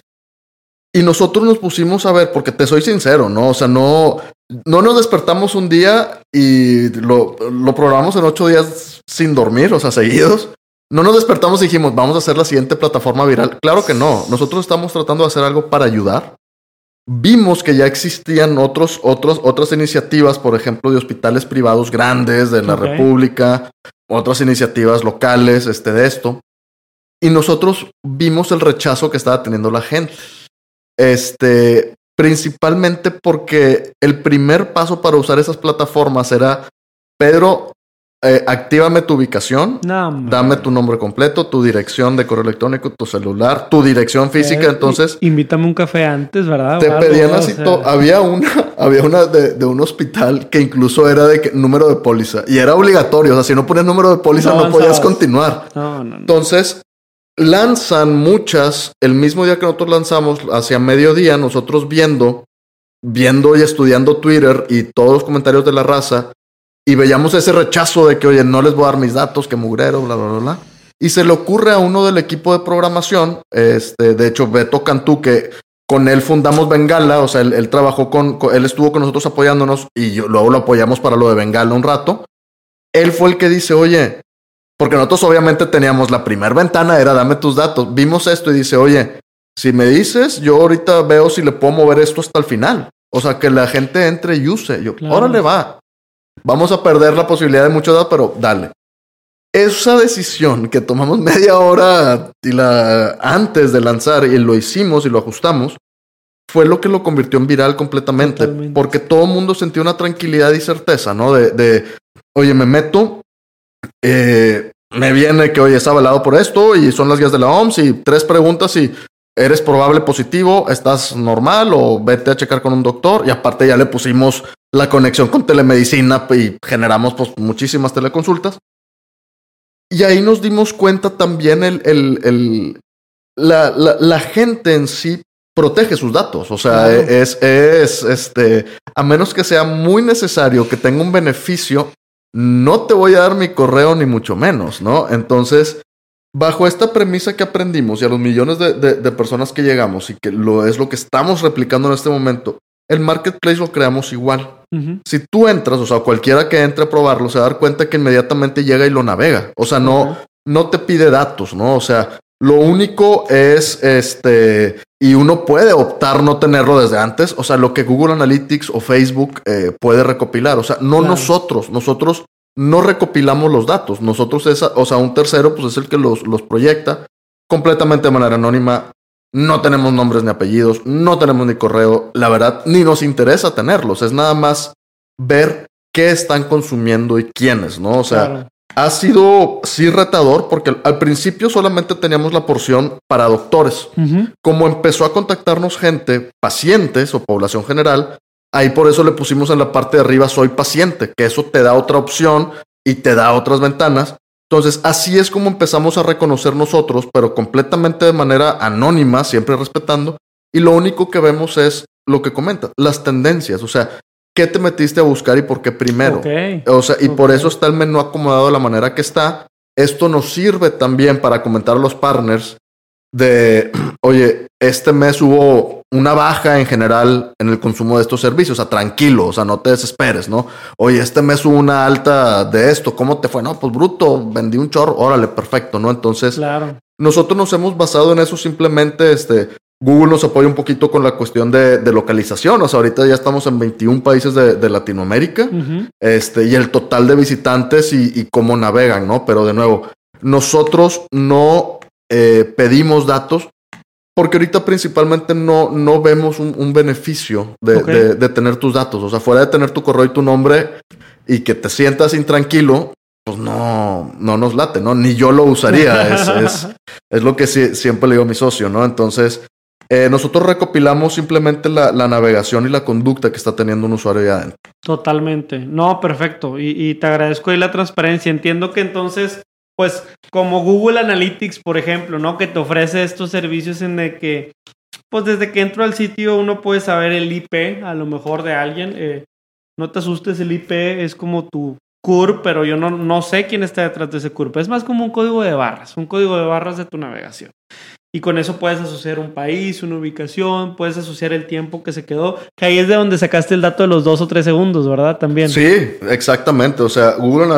y nosotros nos pusimos a ver, porque te soy sincero, ¿no? O sea, no, no nos despertamos un día y lo, lo programamos en ocho días sin dormir, o sea, seguidos. No nos despertamos y dijimos, vamos a hacer la siguiente plataforma viral. Claro que no. Nosotros estamos tratando de hacer algo para ayudar vimos que ya existían otros, otros, otras iniciativas, por ejemplo, de hospitales privados grandes de la República, otras iniciativas locales, este, de esto. Y nosotros vimos el rechazo que estaba teniendo la gente. Este, principalmente porque el primer paso para usar esas plataformas era, Pedro, eh, actívame tu ubicación, dame tu nombre completo, tu dirección de correo electrónico, tu celular, tu dirección física. Eh, entonces, invítame un café antes, ¿verdad? Te pedían así todo. Había una, [laughs] había una de, un hospital que incluso era de número de póliza y era obligatorio. O sea, si no ponías número de póliza, no, podías continuar. Entonces, lanzan muchas el mismo día que nosotros lanzamos, hacia mediodía, nosotros viendo, viendo y estudiando Twitter y todos los comentarios de la raza y veíamos ese rechazo de que, oye, no les voy a dar mis datos, que mugrero, bla, bla, bla, bla. Y se le ocurre a uno del equipo de programación, este, de hecho, Beto Cantú, que con él fundamos Bengala, o sea, él, trabajó con, él estuvo con nosotros apoyándonos y yo, luego lo apoyamos para lo de Bengala un rato. Él fue el que dice, oye, porque nosotros obviamente teníamos la primera ventana, era dame tus datos. Vimos esto y dice, oye, si me dices, yo ahorita veo si le puedo mover esto hasta el final. O sea, que la gente entre y use. Yo, ahora órale va. Vamos a perder la posibilidad de mucho datos, pero dale. Esa decisión que tomamos [laughs] media hora y la, antes de lanzar y lo hicimos y lo ajustamos, fue lo que lo convirtió en viral completamente. Porque todo el mundo sentía una tranquilidad y certeza, ¿no? De, de oye, me meto, eh, me viene que, oye, está avalado por esto y son las guías de la OMS y tres preguntas y eres probable positivo, estás normal o vete a checar con un doctor. Y aparte ya le pusimos la conexión con telemedicina y generamos pues, muchísimas teleconsultas. Y ahí nos dimos cuenta también el, el, el la, la, gente en sí protege sus datos. O sea, es, es, este, a menos que sea muy necesario que tenga un beneficio, no te voy a dar mi correo ni mucho menos, ¿no? Entonces, bajo esta premisa que aprendimos y a los millones de, de personas que llegamos y que lo es lo que estamos replicando en este momento, el marketplace lo creamos igual. Si tú entras, o sea, cualquiera que entre a probarlo, se va a dar cuenta que inmediatamente llega y lo navega. O sea, no, no te pide datos, ¿no? O sea, lo único es este y uno puede optar no tenerlo desde antes. O sea, lo que Google Analytics o Facebook eh, puede recopilar. O sea, no nosotros. Nosotros no recopilamos los datos. Nosotros, es, o sea, un tercero, pues es el que los, los proyecta completamente de manera anónima. No tenemos nombres ni apellidos, no tenemos ni correo. La verdad, ni nos interesa tenerlos. Es nada más ver qué están consumiendo y quiénes, ¿no? O sea, ha sido sí retador porque al principio solamente teníamos la porción para doctores. Como empezó a contactarnos gente, pacientes o población general, ahí por eso le pusimos en la parte de arriba soy paciente, que eso te da otra opción y te da otras ventanas. Entonces, así es como empezamos a reconocer nosotros, pero completamente de manera anónima, siempre respetando. Y lo único que vemos es lo que comenta, las tendencias. O sea, qué te metiste a buscar y por qué primero. O sea, y por eso está el menú acomodado de la manera que está. Esto nos sirve también para comentar a los partners de, [clears throat] oye, este mes hubo una baja en general en el consumo de estos servicios, o sea, tranquilo, o sea, no te desesperes, ¿no? Oye, este mes hubo una alta de esto, ¿cómo te fue? No, pues bruto, vendí un chorro, órale, perfecto, ¿no? Entonces, claro. nosotros nos hemos basado en eso simplemente, este, Google nos apoya un poquito con la cuestión de, localización. O sea, ahorita ya estamos en 21 países de, Latinoamérica. Este, y el total de visitantes y, cómo navegan, ¿no? Pero de nuevo, nosotros no eh, pedimos datos porque ahorita principalmente no, no vemos un, beneficio de, tener tus datos. O sea, fuera de tener tu correo y tu nombre y que te sientas intranquilo, pues no, no nos late, ¿no? Ni yo lo usaría. [laughs] es, es, lo que siempre le digo a mi socio, ¿no? Entonces, eh, nosotros recopilamos simplemente la, navegación y la conducta que está teniendo un usuario ya adentro. Totalmente. No, perfecto. Y, te agradezco ahí la transparencia. Entiendo que entonces, pues, como Google Analytics, por ejemplo, ¿no? Que te ofrece estos servicios en el que, pues, desde que entro al sitio uno puede saber el IP, a lo mejor de alguien. Eh, no te asustes, el IP es como tu CURP, pero yo no, no sé quién está detrás de ese CURP. Es más como un código de barras, un código de barras de tu navegación. Y con eso puedes asociar un país, una ubicación, puedes asociar el tiempo que se quedó, que ahí es de donde sacaste el dato de los dos o tres segundos, ¿verdad? También. Sí, exactamente. O sea, Google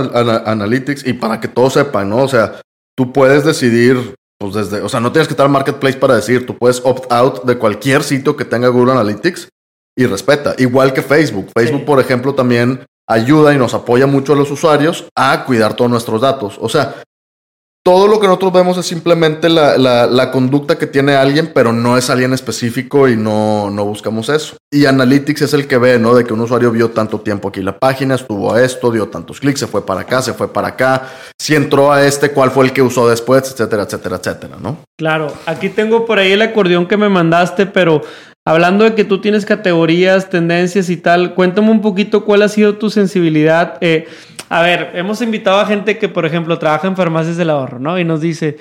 Analytics, y para que todos sepan, ¿no? O sea, tú puedes decidir, pues desde, o sea, no tienes que estar en Marketplace para decir, tú puedes opt out de cualquier sitio que tenga Google Analytics y respeta. Igual que Facebook. Facebook, por ejemplo, también ayuda y nos apoya mucho a los usuarios a cuidar todos nuestros datos. O sea, todo lo que nosotros vemos es simplemente la, la, conducta que tiene alguien, pero no es alguien específico y no, no, buscamos eso. Y Analytics es el que ve, ¿no? De que un usuario vio tanto tiempo aquí la página, estuvo a esto, dio tantos clics, se fue para acá, se fue para acá, si entró a este, cuál fue el que usó después, etcétera, etcétera, etcétera, ¿no? Claro, aquí tengo por ahí el acordeón que me mandaste, pero hablando de que tú tienes categorías, tendencias y tal, cuéntame un poquito cuál ha sido tu sensibilidad. Eh, a ver, hemos invitado a gente que, por ejemplo, trabaja en farmacias del ahorro, ¿no? Y nos dice,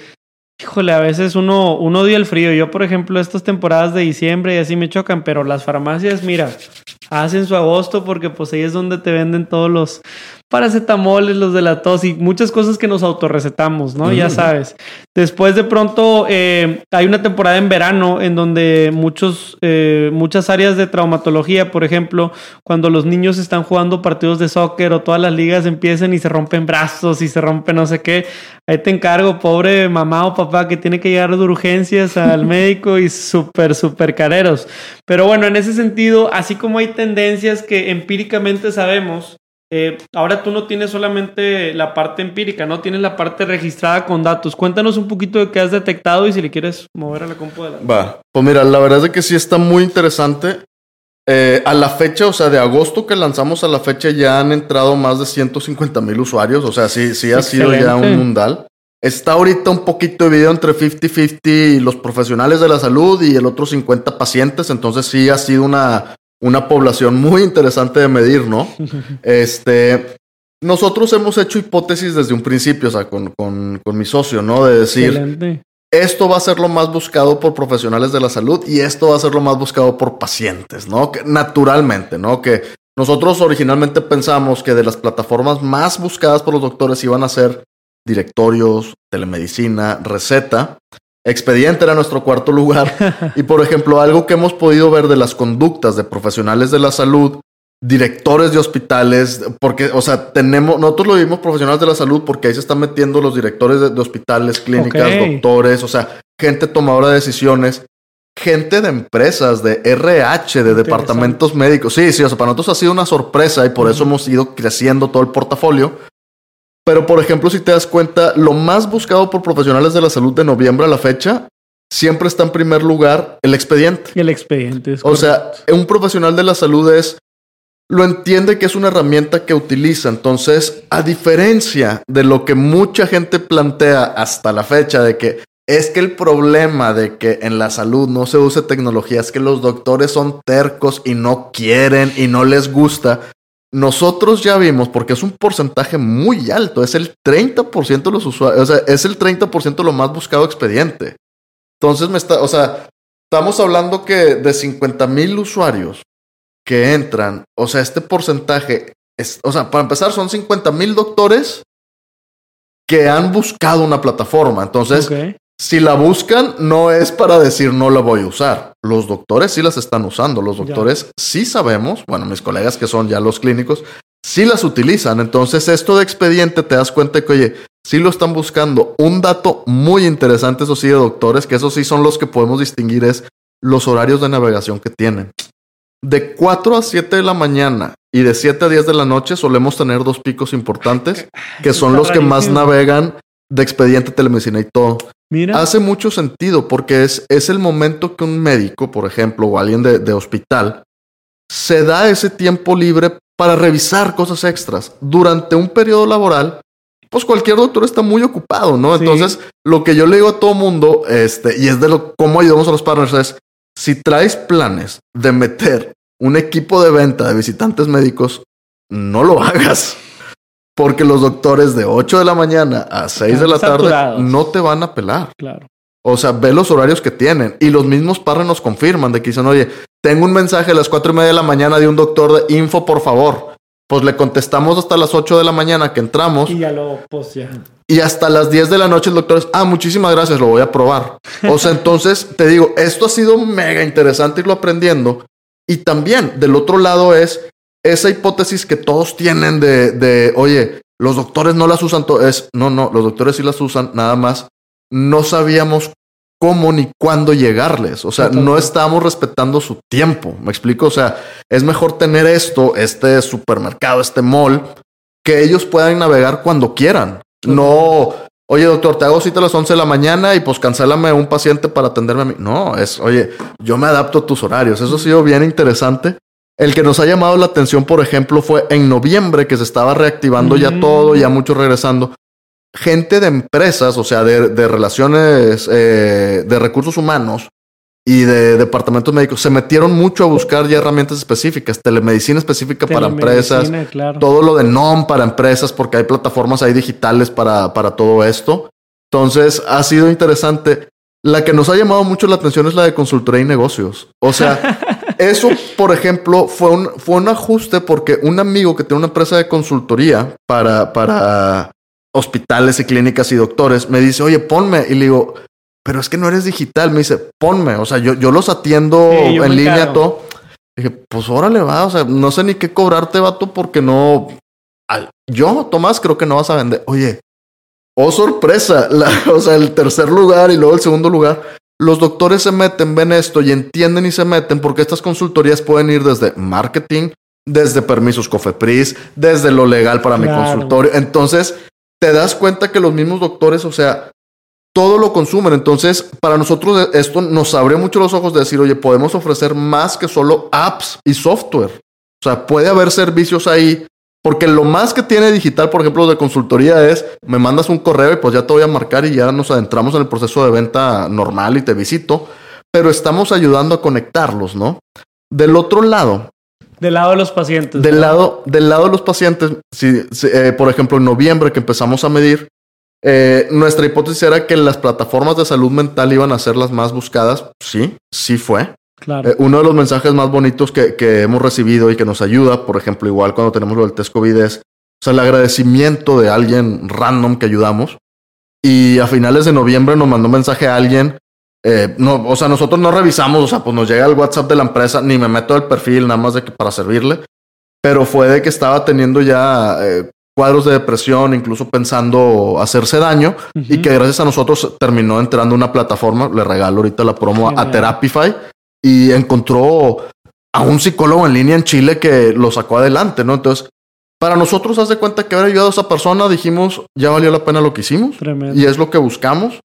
híjole, a veces uno, uno odia el frío. Yo, por ejemplo, estas temporadas de diciembre y así me chocan, pero las farmacias, mira, hacen su agosto porque pues ahí es donde te venden todos los paracetamoles, los de la tos y muchas cosas que nos autorrecetamos, ¿no? Ya sabes. Después de pronto eh, hay una temporada en verano en donde muchos, eh, muchas áreas de traumatología, por ejemplo, cuando los niños están jugando partidos de soccer o todas las ligas empiezan y se rompen brazos y se rompen no sé qué, ahí te encargo, pobre mamá o papá que tiene que llegar de urgencias al [laughs] médico y súper, súper careros. Pero bueno, en ese sentido, así como hay tendencias que empíricamente sabemos, eh, ahora tú no tienes solamente la parte empírica, no tienes la parte registrada con datos. Cuéntanos un poquito de qué has detectado y si le quieres mover a la compu adelante. Va, pues mira, la verdad es que sí está muy interesante. Eh, a la fecha, o sea, de agosto que lanzamos a la fecha ya han entrado más de 150 mil usuarios, o sea, sí, sí ha sido ya un mundial. Está ahorita un poquito dividido entre 50-50 los profesionales de la salud y el otro 50 pacientes, entonces sí ha sido una, una población muy interesante de medir, ¿no? [laughs] este, nosotros hemos hecho hipótesis desde un principio, o sea, con, con, con mi socio, ¿no? De decir, esto va a ser lo más buscado por profesionales de la salud y esto va a ser lo más buscado por pacientes, ¿no? Que, naturalmente, ¿no? Que nosotros originalmente pensamos que de las plataformas más buscadas por los doctores iban a ser directorios, telemedicina, receta, Expediente era nuestro cuarto lugar. [laughs] y por ejemplo, algo que hemos podido ver de las conductas de profesionales de la salud, directores de hospitales, porque, o sea, tenemos, nosotros lo vimos profesionales de la salud porque ahí se están metiendo los directores de, hospitales, clínicas, doctores, o sea, gente tomadora de decisiones. gente de empresas, de RH, de departamentos médicos. Sí, sí, o sea, para nosotros ha sido una sorpresa y por eso hemos ido creciendo todo el portafolio. Pero, por ejemplo, si te das cuenta, lo más buscado por profesionales de la salud de noviembre a la fecha, siempre está en primer lugar el expediente. El expediente. o sea, un profesional de la salud es, lo entiende que es una herramienta que utiliza. Entonces, a diferencia de lo que mucha gente plantea hasta la fecha de que es que el problema de que en la salud no se use tecnología es que los doctores son tercos y no quieren y no les gusta. Nosotros ya vimos, porque es un porcentaje muy alto, es el 30% de los usuarios, o sea, es el 30% lo más buscado expediente. Entonces me está, o sea, estamos hablando que de 50 mil usuarios que entran, o sea, este porcentaje, es, o sea, para empezar son 50 mil doctores que han buscado una plataforma. Entonces, si la buscan, no es para decir no la voy a usar. Los doctores sí las están usando. Los doctores sí sabemos, bueno, mis colegas que son ya los clínicos, sí las utilizan. Entonces, esto de expediente te das cuenta que, oye, sí lo están buscando. Un dato muy interesante, eso sí, de doctores, que esos sí son los que podemos distinguir, es los horarios de navegación que tienen. De 4 a 7 de la mañana y de 7 a 10 de la noche solemos tener dos picos importantes, [laughs] que son los que más navegan de expediente, telemedicina y todo. Hace mucho sentido porque es, es el momento que un médico, por ejemplo, o alguien de, hospital, se da ese tiempo libre para revisar cosas extras. Durante un periodo laboral, pues cualquier doctor está muy ocupado, ¿no? Entonces, lo que yo le digo a todo mundo, este, y es de lo cómo ayudamos a los partners, es si traes planes de meter un equipo de venta de visitantes médicos, no lo [laughs] hagas. Porque los doctores de 8 de la mañana a 6 de la tarde no te van a pelar. Claro. O sea, ve los horarios que tienen. Y los mismos parres nos confirman de que dicen, oye, tengo un mensaje a las 4 y media de la mañana de un doctor de info, por favor. Pues le contestamos hasta las 8 de la mañana que entramos. Y ya lo, pues ya. Y hasta las 10 de la noche el doctor es, ah, muchísimas gracias, lo voy a probar. O sea, entonces te digo, esto ha sido mega interesante irlo aprendiendo. Y también del otro lado es, esa hipótesis que todos tienen de, de oye, los doctores no las usan, es, no, no, los doctores sí las usan, nada más no sabíamos cómo ni cuándo llegarles. O sea, no estábamos respetando su tiempo. ¿Me explico? O sea, es mejor tener esto, este supermercado, este mall, que ellos puedan navegar cuando quieran. No, oye, doctor, te hago cita a las 11 de la mañana y pues cancélame un paciente para atenderme a mí. No, es, oye, yo me adapto a tus horarios. Eso ha sido bien interesante. El que nos ha llamado la atención, por ejemplo, fue en noviembre que se estaba reactivando ya todo, ya mucho regresando. Gente de empresas, o sea, de, relaciones, eh, de recursos humanos y de departamentos médicos, se metieron mucho a buscar ya herramientas específicas, telemedicina específica para empresas, todo lo de NOM para empresas, porque hay plataformas ahí digitales para, para todo esto. Entonces, ha sido interesante. La que nos ha llamado mucho la atención es la de consultoría y negocios. O sea, [laughs] Eso, por ejemplo, fue un, fue un ajuste porque un amigo que tiene una empresa de consultoría para, para hospitales y clínicas y doctores me dice, oye, ponme. Y le digo, pero es que no eres digital. Me dice, ponme. O sea, yo, yo los atiendo en línea, todo. dije, pues órale, va. O sea, no sé ni qué cobrarte, vato, porque no. Yo, Tomás, creo que no vas a vender. Oye, oh sorpresa. [laughs] o sea, el tercer lugar y luego el segundo lugar los doctores se meten, ven esto y entienden y se meten porque estas consultorías pueden ir desde marketing, desde permisos COFEPRIS, desde lo legal para mi consultorio. Entonces, te das cuenta que los mismos doctores, o sea, todo lo consumen. Entonces, para nosotros esto nos abre mucho los ojos de decir, oye, podemos ofrecer más que solo apps y software. O sea, puede haber servicios ahí porque lo más que tiene digital, por ejemplo, de consultoría es, me mandas un correo y pues ya te voy a marcar y ya nos adentramos en el proceso de venta normal y te visito, pero estamos ayudando a conectarlos, ¿no? Del otro lado. Del lado de los pacientes. Del, lado, del lado de los pacientes, si, eh, por ejemplo, en noviembre que empezamos a medir, eh, nuestra hipótesis era que las plataformas de salud mental iban a ser las más buscadas. Sí, sí fue. Eh, uno de los mensajes más bonitos que, hemos recibido y que nos ayuda, por ejemplo, igual cuando tenemos lo del test COVID, es o sea, el agradecimiento de alguien random que ayudamos. Y a finales de noviembre nos mandó un mensaje a alguien. Eh, no, o sea, nosotros no revisamos, o sea, pues nos llega el WhatsApp de la empresa, ni me meto el perfil, nada más de que para servirle. Pero fue de que estaba teniendo ya eh, cuadros de depresión, incluso pensando hacerse daño, y que gracias a nosotros terminó entrando una plataforma, le regalo ahorita la promo a Therapify, y encontró a un psicólogo en línea en Chile que lo sacó adelante, ¿no? Entonces, para nosotros, hace cuenta que haber ayudado a esa persona, dijimos, ya valió la pena lo que hicimos. Y es lo que buscamos.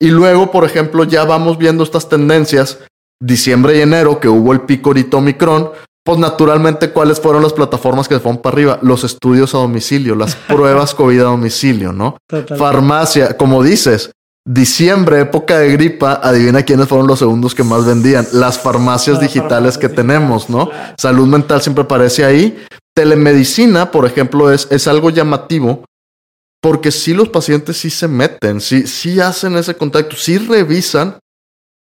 Y luego, por ejemplo, ya vamos viendo estas tendencias, diciembre y enero, que hubo el pico ahorita Omicron, pues naturalmente, ¿cuáles fueron las plataformas que se fueron para arriba? Los estudios a domicilio, las [laughs] pruebas COVID a domicilio, ¿no? Farmacia, como dices, diciembre, época de gripa, adivina quiénes fueron los segundos que más vendían. Las farmacias digitales que tenemos, ¿no? Salud mental siempre aparece ahí. Telemedicina, por ejemplo, es, es algo llamativo porque si los pacientes sí se meten, sí, sí hacen ese contacto, sí revisan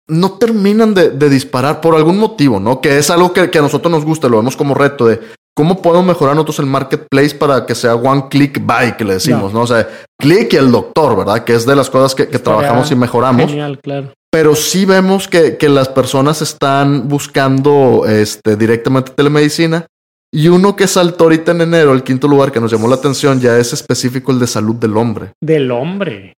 no terminan de, disparar por algún motivo, ¿no? Que es algo que, a nosotros nos gusta, lo vemos como reto de cómo podemos mejorar nosotros el marketplace para que sea one click buy, que le decimos, ¿no? O sea, click y el doctor, ¿verdad? Que es de las cosas que, trabajamos y mejoramos. Genial, claro. Pero sí vemos que, que las personas están buscando este, directamente telemedicina. Y uno que saltó ahorita en enero, el quinto lugar que nos llamó la atención, ya es específico el de salud del hombre. Del hombre.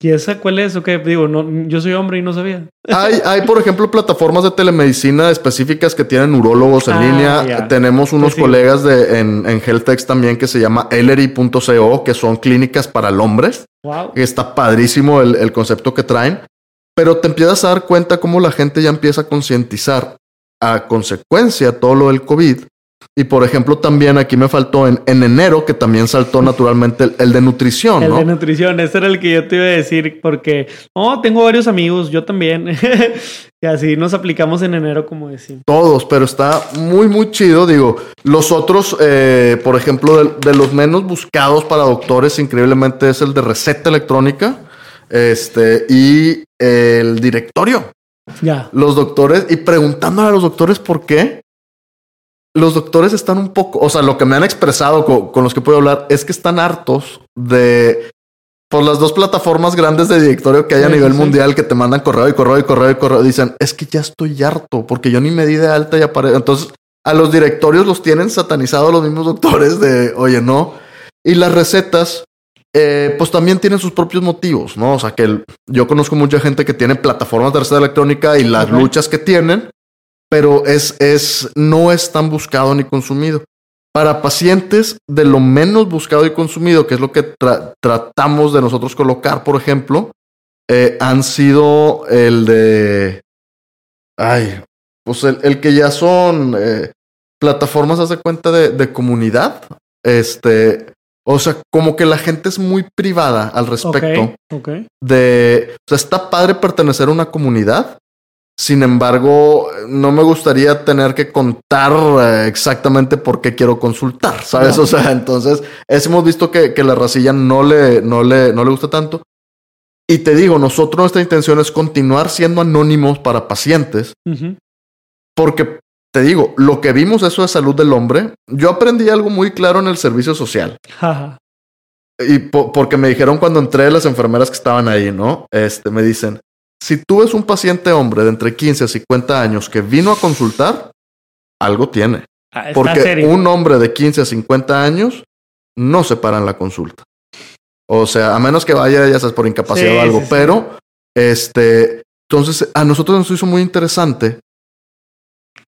¿Y esa cuál es? ¿O qué? Digo, no, yo soy hombre y no sabía. Hay, hay, por ejemplo, plataformas de telemedicina específicas que tienen urólogos en ah, línea. Tenemos unos colegas de, en, en HealthX también que se llama ellery.co, que son clínicas para el hombre. Wow. Está padrísimo el, el concepto que traen. Pero te empiezas a dar cuenta cómo la gente ya empieza a concientizar a consecuencia todo lo del COVID y por ejemplo, también aquí me faltó en, en enero, que también saltó naturalmente el, de nutrición. El de nutrición, ese era el que yo te iba a decir, porque, oh, tengo varios amigos, yo también. [laughs] y así nos aplicamos en enero, como decimos. Todos, pero está muy, muy chido. Digo, los otros, eh, por ejemplo, de, de, los menos buscados para doctores, increíblemente es el de receta electrónica este, y el directorio. Ya. Los doctores, y preguntándole a los doctores por qué los doctores están un poco, o sea, lo que me han expresado con, los que puedo hablar es que están hartos de por las dos plataformas grandes de directorio que hay a nivel mundial que te mandan correo y correo y correo y correo. Dicen, es que ya estoy harto porque yo ni me di de alta y aparece. Entonces, a los directorios los tienen satanizados los mismos doctores de, oye, no. Y las recetas, eh, pues también tienen sus propios motivos, ¿no? O sea, que yo conozco mucha gente que tiene plataformas de receta electrónica y las luchas que tienen pero es, es, no es tan buscado ni consumido. Para pacientes de lo menos buscado y consumido, que es lo que tratamos de nosotros colocar, por ejemplo, eh, han sido el de, ay, pues el, que ya son eh, plataformas, hace cuenta de, de comunidad, este, o sea, como que la gente es muy privada al respecto. De, o sea, está padre pertenecer a una comunidad, sin embargo, no me gustaría tener que contar eh, exactamente por qué quiero consultar, ¿sabes? O sea, entonces, hemos visto que, que, la racilla no le, no, le, no le gusta tanto. Y te digo, nosotros nuestra intención es continuar siendo anónimos para pacientes. Porque, te digo, lo que vimos eso de salud del hombre, yo aprendí algo muy claro en el servicio social. y porque me dijeron cuando entré las enfermeras que estaban ahí, ¿no? Este, me dicen, si tú ves un paciente hombre de entre 15 a 50 años que vino a consultar, algo tiene. Ah, Porque un hombre de 15 a 50 años no se para en la consulta. O sea, a menos que vaya, ya sabes, por incapacidad o algo. pero, este, entonces, a nosotros nos hizo muy interesante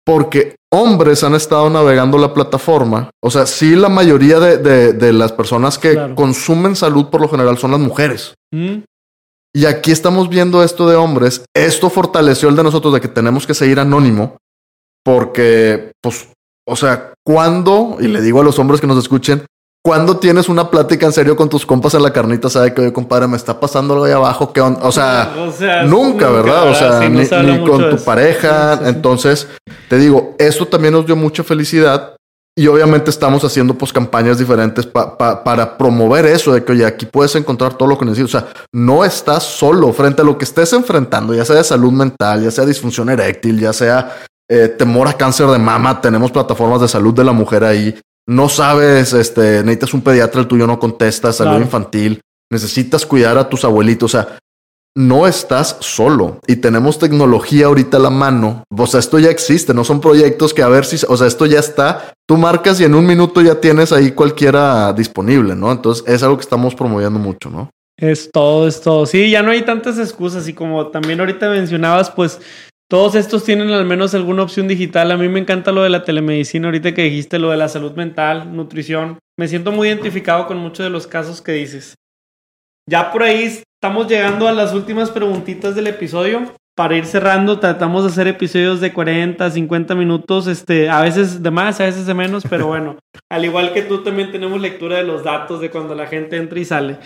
porque hombres han estado navegando la plataforma. O sea, sí, la mayoría de, las personas que consumen salud por lo general son las mujeres. Mm. Y aquí estamos viendo esto de hombres. Esto fortaleció el de nosotros de que tenemos que seguir anónimo. Porque, pues, o sea, cuando, y le digo a los hombres que nos escuchen, cuando tienes una plática en serio con tus compas en la carnita, sabe que, oye, compadre, me está pasando algo ahí abajo, que o sea, [laughs] nunca, ¿verdad? O sea, ni, con tu pareja. Entonces, te digo, esto también nos dio mucha felicidad y obviamente estamos haciendo pues campañas diferentes para promover eso de que, oye, aquí puedes encontrar todo lo que necesitas. O sea, no estás solo frente a lo que estés enfrentando, ya sea de salud mental, ya sea disfunción eréctil, ya sea eh, temor a cáncer de mama. Tenemos plataformas de salud de la mujer ahí. No sabes, este, necesitas un pediatra, el tuyo no contesta, salud infantil. Necesitas cuidar a tus abuelitos. O sea, no estás solo y tenemos tecnología ahorita a la mano. O sea, esto ya existe, no son proyectos que a ver si, o sea, esto ya está. Tú marcas y en un minuto ya tienes ahí cualquiera disponible, ¿no? Entonces es algo que estamos promoviendo mucho, ¿no? Es todo, es todo. Sí, ya no hay tantas excusas y como también ahorita mencionabas, pues todos estos tienen al menos alguna opción digital. A mí me encanta lo de la telemedicina, ahorita que dijiste lo de la salud mental, nutrición. Me siento muy identificado con muchos de los casos que dices. Ya por ahí estamos llegando a las últimas preguntitas del episodio. Para ir cerrando, tratamos de hacer episodios de 40, 50 minutos, este, a veces de más, a veces de menos, pero bueno, [laughs] al igual que tú también tenemos lectura de los datos de cuando la gente entra y sale.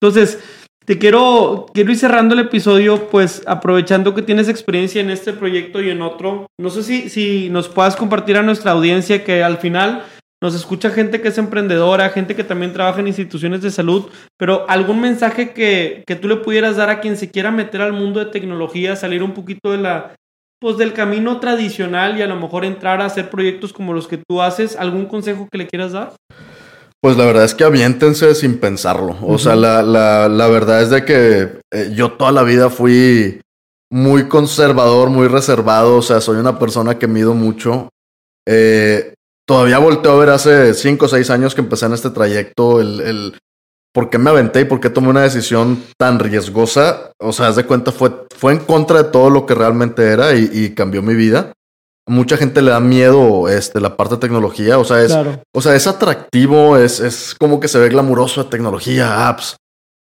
Entonces, te quiero, quiero ir cerrando el episodio, pues aprovechando que tienes experiencia en este proyecto y en otro. No sé si, si nos puedas compartir a nuestra audiencia que al final nos escucha gente que es emprendedora, gente que también trabaja en instituciones de salud, pero algún mensaje que, que tú le pudieras dar a quien se quiera meter al mundo de tecnología, salir un poquito de la, pues del camino tradicional y a lo mejor entrar a hacer proyectos como los que tú haces, ¿algún consejo que le quieras dar? Pues la verdad es que aviéntense sin pensarlo. O sea, la, la, la, verdad es de que eh, yo toda la vida fui muy conservador, muy reservado. O sea, soy una persona que mido mucho. Eh, todavía volteo a ver hace 5 o 6 años que empecé en este trayecto el, el por qué me aventé y por qué tomé una decisión tan riesgosa. O sea, haz de cuenta, fue, fue en contra de todo lo que realmente era y, y cambió mi vida. Mucha gente le da miedo este, la parte de tecnología. O sea, es, o sea, es atractivo, es, es como que se ve glamuroso de tecnología, apps.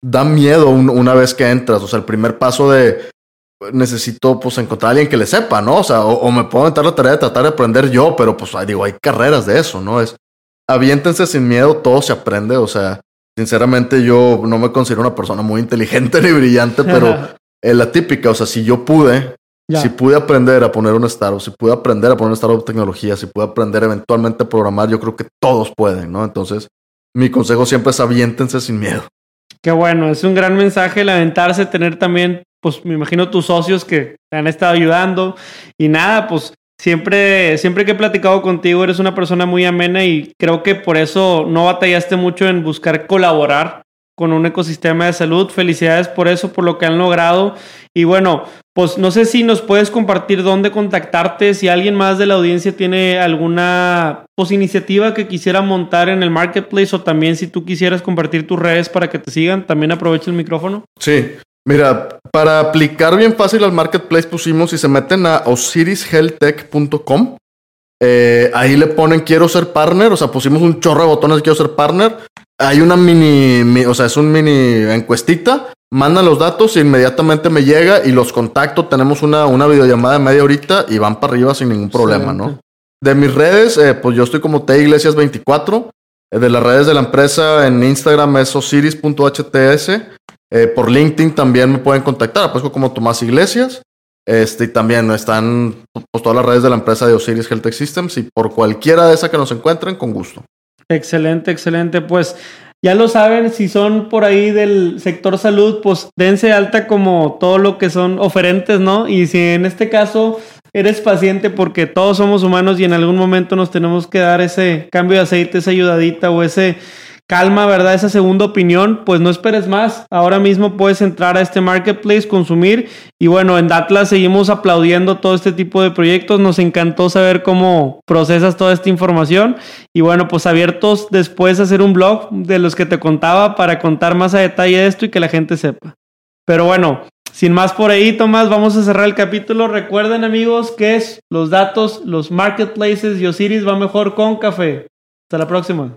Da miedo una vez que entras. O sea, el primer paso de necesito pues encontrar a alguien que le sepa, ¿no? O sea, o, me puedo aventar la tarea de tratar de aprender yo, pero pues digo, hay carreras de eso, ¿no? Es aviéntense sin miedo, todo se aprende, o sea, sinceramente yo no me considero una persona muy inteligente [laughs] ni brillante, pero [laughs] es la típica, o sea, si yo pude, si pude aprender a poner un startup, si pude aprender a poner un startup de tecnología, si pude aprender eventualmente a programar, yo creo que todos pueden, ¿no? Entonces, mi consejo siempre es aviéntense sin miedo. Qué bueno, es un gran mensaje el aventarse, tener también pues me imagino tus socios que te han estado ayudando y nada, pues siempre, siempre que he platicado contigo eres una persona muy amena y creo que por eso no batallaste mucho en buscar colaborar con un ecosistema de salud. Felicidades por eso, por lo que han logrado. Y bueno, pues no sé si nos puedes compartir dónde contactarte, si alguien más de la audiencia tiene alguna pues, iniciativa que quisiera montar en el marketplace o también si tú quisieras compartir tus redes para que te sigan, también aprovecha el micrófono. Sí, Mira, para aplicar bien fácil al marketplace pusimos, si se meten a osirishealthtech.com, eh, ahí le ponen quiero ser partner, o sea, pusimos un chorro de botones quiero ser partner. Hay una mini, o sea, es un mini encuestita, mandan los datos, e inmediatamente me llega y los contacto. Tenemos una, una videollamada de media horita y van para arriba sin ningún problema, ¿no? De mis redes, eh, pues yo estoy como T Iglesias 24. Eh, de las redes de la empresa en Instagram es osiris.hts. Eh, por LinkedIn también me pueden contactar, pues como Tomás Iglesias. Este, y también están pues, todas las redes de la empresa de Osiris Health Tech Systems y por cualquiera de esas que nos encuentren, con gusto. Excelente, excelente. Pues ya lo saben, si son por ahí del sector salud, pues dense alta como todo lo que son oferentes, ¿no? Y si en este caso eres paciente porque todos somos humanos y en algún momento nos tenemos que dar ese cambio de aceite, esa ayudadita o ese calma, ¿verdad? Esa segunda opinión, pues no esperes más. Ahora mismo puedes entrar a este marketplace, consumir y bueno, en Datlas seguimos aplaudiendo todo este tipo de proyectos. Nos encantó saber cómo procesas toda esta información y bueno, pues abiertos después a hacer un blog de los que te contaba para contar más a detalle esto y que la gente sepa. Pero bueno, sin más por ahí, Tomás, vamos a cerrar el capítulo. Recuerden, amigos, que es los datos, los marketplaces y Osiris va mejor con café. Hasta la próxima.